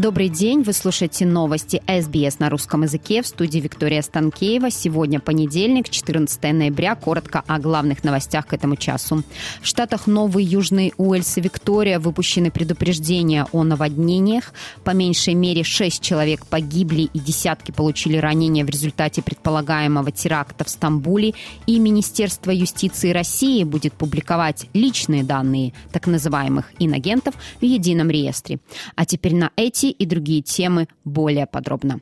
Добрый день, вы слушаете новости СБС на русском языке в студии Виктория Станкеева. Сегодня понедельник, 14 ноября. Коротко о главных новостях к этому часу. В штатах Новый Южный Уэльс и Виктория выпущены предупреждения о наводнениях. По меньшей мере 6 человек погибли и десятки получили ранения в результате предполагаемого теракта в Стамбуле. И Министерство юстиции России будет публиковать личные данные так называемых инагентов в едином реестре. А теперь на эти и другие темы более подробно.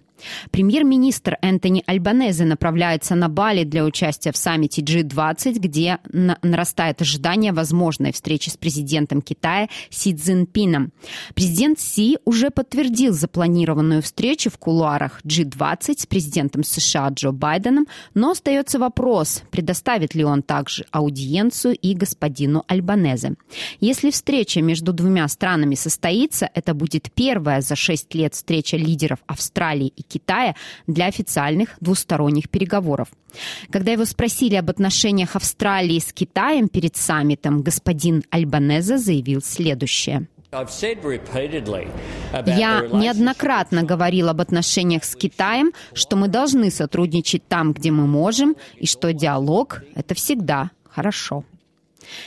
Премьер-министр Энтони Альбанезе направляется на Бали для участия в саммите G20, где нарастает ожидание возможной встречи с президентом Китая Си Цзиньпином. Президент Си уже подтвердил запланированную встречу в кулуарах G20 с президентом США Джо Байденом, но остается вопрос, предоставит ли он также аудиенцию и господину Альбанезе. Если встреча между двумя странами состоится, это будет первая за шесть лет встреча лидеров Австралии и Китая для официальных двусторонних переговоров. Когда его спросили об отношениях Австралии с Китаем перед саммитом, господин Альбанеза заявил следующее. Я неоднократно говорил об отношениях с Китаем, что мы должны сотрудничать там, где мы можем, и что диалог — это всегда хорошо.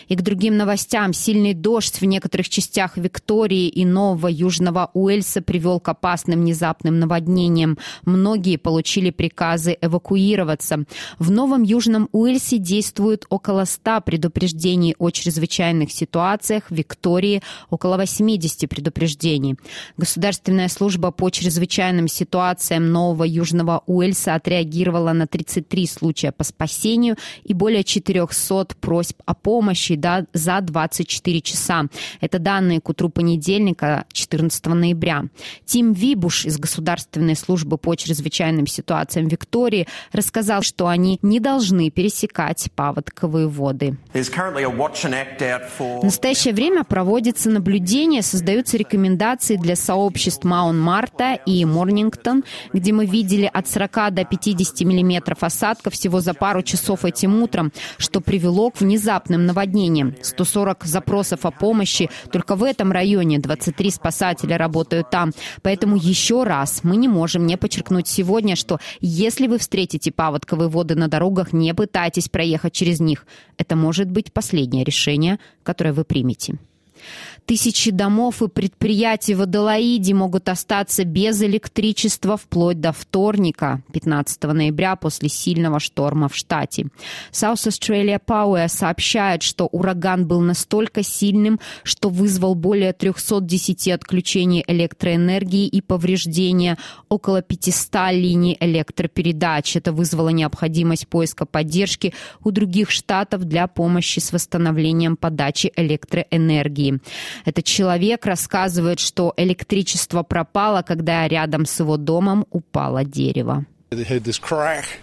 И к другим новостям. Сильный дождь в некоторых частях Виктории и Нового Южного Уэльса привел к опасным внезапным наводнениям. Многие получили приказы эвакуироваться. В Новом Южном Уэльсе действует около 100 предупреждений о чрезвычайных ситуациях. В Виктории около 80 предупреждений. Государственная служба по чрезвычайным ситуациям Нового Южного Уэльса отреагировала на 33 случая по спасению и более 400 просьб о помощи помощи да, за 24 часа. Это данные к утру понедельника, 14 ноября. Тим Вибуш из Государственной службы по чрезвычайным ситуациям Виктории рассказал, что они не должны пересекать паводковые воды. В настоящее время проводится наблюдение, создаются рекомендации для сообществ Маун-Марта и Морнингтон, где мы видели от 40 до 50 миллиметров осадков всего за пару часов этим утром, что привело к внезапным наводнениям наводнением. 140 запросов о помощи. Только в этом районе 23 спасателя работают там. Поэтому еще раз мы не можем не подчеркнуть сегодня, что если вы встретите паводковые воды на дорогах, не пытайтесь проехать через них. Это может быть последнее решение, которое вы примете. Тысячи домов и предприятий в Аделаиде могут остаться без электричества вплоть до вторника, 15 ноября, после сильного шторма в штате. South Australia Power сообщает, что ураган был настолько сильным, что вызвал более 310 отключений электроэнергии и повреждения около 500 линий электропередач. Это вызвало необходимость поиска поддержки у других штатов для помощи с восстановлением подачи электроэнергии. Этот человек рассказывает, что электричество пропало, когда рядом с его домом упало дерево.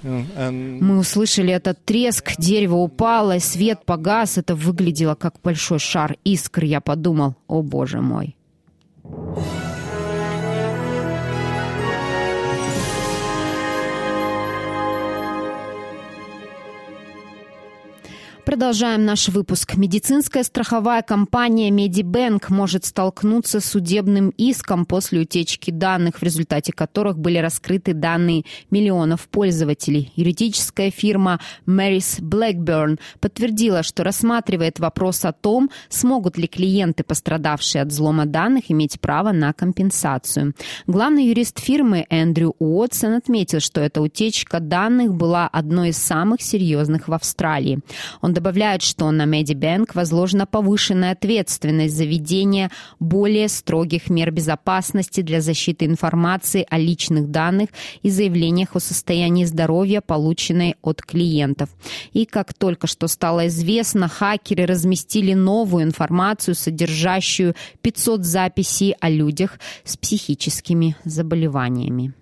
Мы услышали этот треск, дерево упало, свет погас. Это выглядело как большой шар искр. Я подумал, о боже мой. Продолжаем наш выпуск. Медицинская страховая компания Medibank может столкнуться с судебным иском после утечки данных, в результате которых были раскрыты данные миллионов пользователей. Юридическая фирма Maris Blackburn подтвердила, что рассматривает вопрос о том, смогут ли клиенты, пострадавшие от взлома данных, иметь право на компенсацию. Главный юрист фирмы Эндрю Уотсон отметил, что эта утечка данных была одной из самых серьезных в Австралии. Он добавляют, что на Медибэнк возложена повышенная ответственность за введение более строгих мер безопасности для защиты информации о личных данных и заявлениях о состоянии здоровья, полученной от клиентов. И как только что стало известно, хакеры разместили новую информацию, содержащую 500 записей о людях с психическими заболеваниями.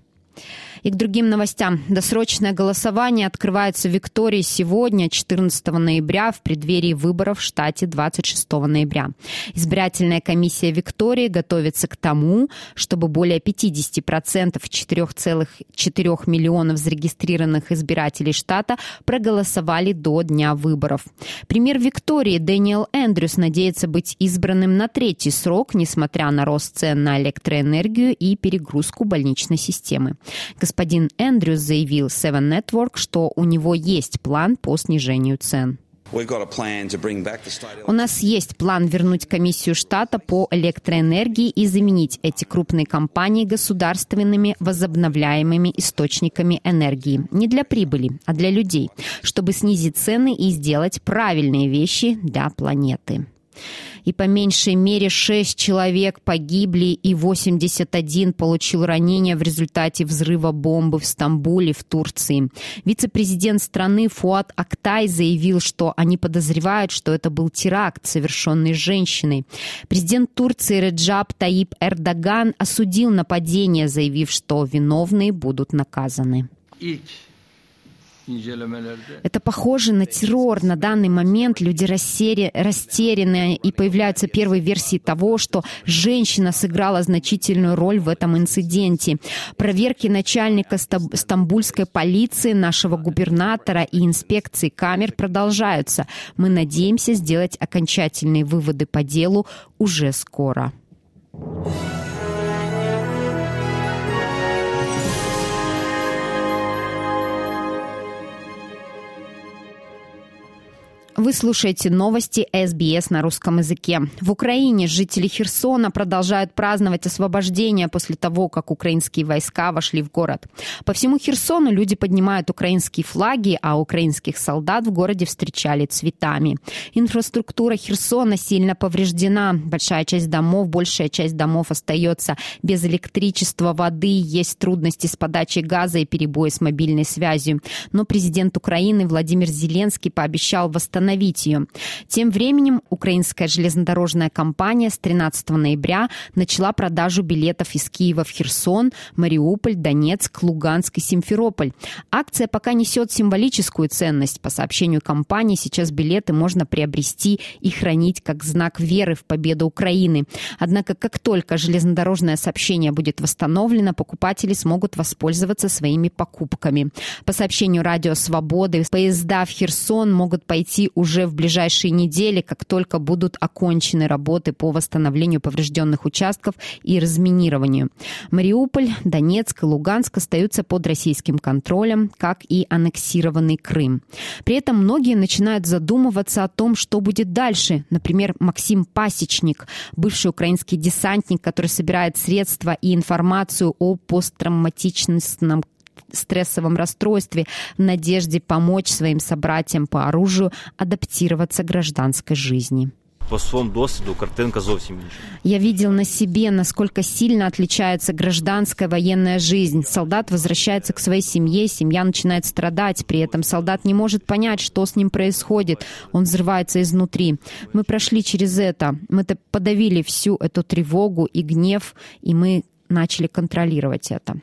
И к другим новостям. Досрочное голосование открывается в Виктории сегодня, 14 ноября, в преддверии выборов в штате 26 ноября. Избирательная комиссия Виктории готовится к тому, чтобы более 50% 4,4 миллионов зарегистрированных избирателей штата проголосовали до дня выборов. Премьер Виктории Дэниел Эндрюс надеется быть избранным на третий срок, несмотря на рост цен на электроэнергию и перегрузку больничной системы. Господин Эндрюс заявил Seven Network, что у него есть план по снижению цен. У нас есть план вернуть комиссию штата по электроэнергии и заменить эти крупные компании государственными возобновляемыми источниками энергии. Не для прибыли, а для людей, чтобы снизить цены и сделать правильные вещи для планеты и по меньшей мере 6 человек погибли и 81 получил ранения в результате взрыва бомбы в Стамбуле в Турции. Вице-президент страны Фуат Актай заявил, что они подозревают, что это был теракт, совершенный женщиной. Президент Турции Реджаб Таип Эрдоган осудил нападение, заявив, что виновные будут наказаны. Это похоже на террор. На данный момент люди растеряны, и появляются первые версии того, что женщина сыграла значительную роль в этом инциденте. Проверки начальника стамбульской полиции, нашего губернатора и инспекции камер продолжаются. Мы надеемся сделать окончательные выводы по делу уже скоро. Вы слушаете новости СБС на русском языке. В Украине жители Херсона продолжают праздновать освобождение после того, как украинские войска вошли в город. По всему Херсону люди поднимают украинские флаги, а украинских солдат в городе встречали цветами. Инфраструктура Херсона сильно повреждена. Большая часть домов, большая часть домов остается без электричества, воды, есть трудности с подачей газа и перебои с мобильной связью. Но президент Украины Владимир Зеленский пообещал восстановить остановить ее. Тем временем украинская железнодорожная компания с 13 ноября начала продажу билетов из Киева в Херсон, Мариуполь, Донецк, Луганск и Симферополь. Акция пока несет символическую ценность. По сообщению компании, сейчас билеты можно приобрести и хранить как знак веры в победу Украины. Однако, как только железнодорожное сообщение будет восстановлено, покупатели смогут воспользоваться своими покупками. По сообщению Радио Свободы, поезда в Херсон могут пойти уже в ближайшие недели, как только будут окончены работы по восстановлению поврежденных участков и разминированию. Мариуполь, Донецк и Луганск остаются под российским контролем, как и аннексированный Крым. При этом многие начинают задумываться о том, что будет дальше. Например, Максим Пасечник, бывший украинский десантник, который собирает средства и информацию о посттравматичном стрессовом расстройстве в надежде помочь своим собратьям по оружию адаптироваться к гражданской жизни. По своему досвіду картинка зовсім інша. Я видел на себе, насколько сильно отличается гражданская военная жизнь. Солдат возвращается к своей семье, семья начинает страдать. При этом солдат не может понять, что с ним происходит. Он взрывается изнутри. Мы прошли через это. Мы подавили всю эту тревогу и гнев, и мы начали контролировать это.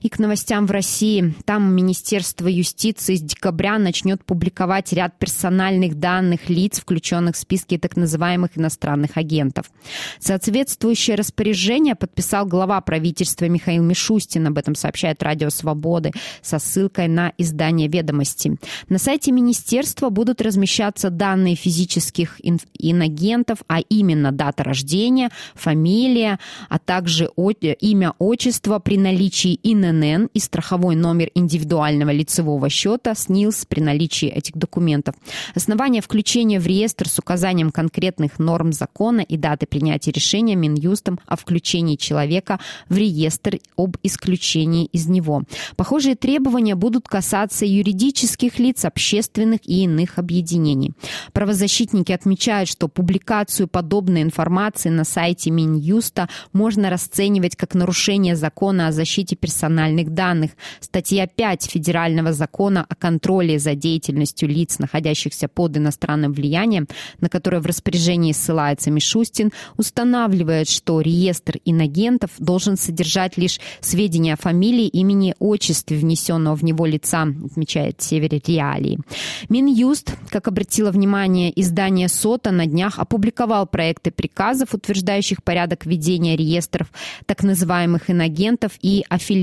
И к новостям в России. Там Министерство юстиции с декабря начнет публиковать ряд персональных данных лиц, включенных в списки так называемых иностранных агентов. Соответствующее распоряжение подписал глава правительства Михаил Мишустин. Об этом сообщает Радио Свободы со ссылкой на издание «Ведомости». На сайте министерства будут размещаться данные физических инагентов, а именно дата рождения, фамилия, а также имя, отчество при наличии ИНН и страховой номер индивидуального лицевого счета СНИЛС при наличии этих документов. Основание включения в реестр с указанием конкретных норм закона и даты принятия решения Минюстом о включении человека в реестр об исключении из него. Похожие требования будут касаться юридических лиц, общественных и иных объединений. Правозащитники отмечают, что публикацию подобной информации на сайте Минюста можно расценивать как нарушение закона о защите персональных персональных данных. Статья 5 Федерального закона о контроле за деятельностью лиц, находящихся под иностранным влиянием, на которое в распоряжении ссылается Мишустин, устанавливает, что реестр инагентов должен содержать лишь сведения о фамилии, имени, отчестве внесенного в него лица, отмечает Севере Реалии. Минюст, как обратило внимание издание СОТа, на днях опубликовал проекты приказов, утверждающих порядок ведения реестров так называемых инагентов и аффилированных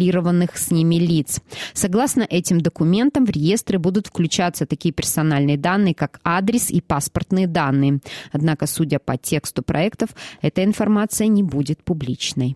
с ними лиц. Согласно этим документам в реестры будут включаться такие персональные данные, как адрес и паспортные данные. Однако, судя по тексту проектов, эта информация не будет публичной.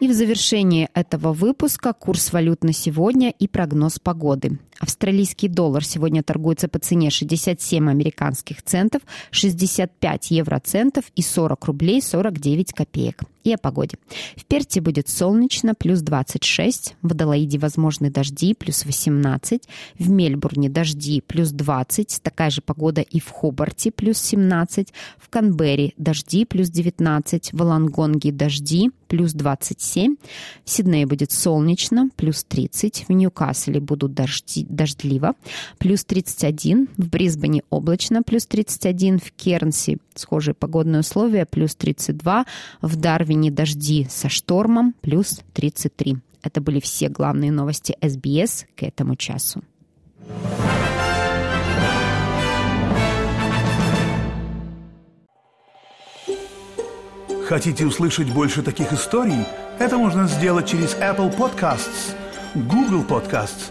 И в завершении этого выпуска курс валют на сегодня и прогноз погоды. Австралийский доллар сегодня торгуется по цене 67 американских центов, 65 евроцентов и 40 рублей 49 копеек. И о погоде. В Перте будет солнечно, плюс 26. В Адалаиде возможны дожди, плюс 18. В Мельбурне дожди, плюс 20. Такая же погода и в Хобарте, плюс 17. В Канберре дожди, плюс 19. В Лангонге дожди, плюс 27. В Сиднее будет солнечно, плюс 30. В Ньюкасле будут дожди, дождливо, плюс 31. В Брисбене облачно, плюс 31. В Кернси схожие погодные условия, плюс 32. В Дарвине дожди со штормом, плюс 33. Это были все главные новости СБС к этому часу. Хотите услышать больше таких историй? Это можно сделать через Apple Podcasts, Google Podcasts,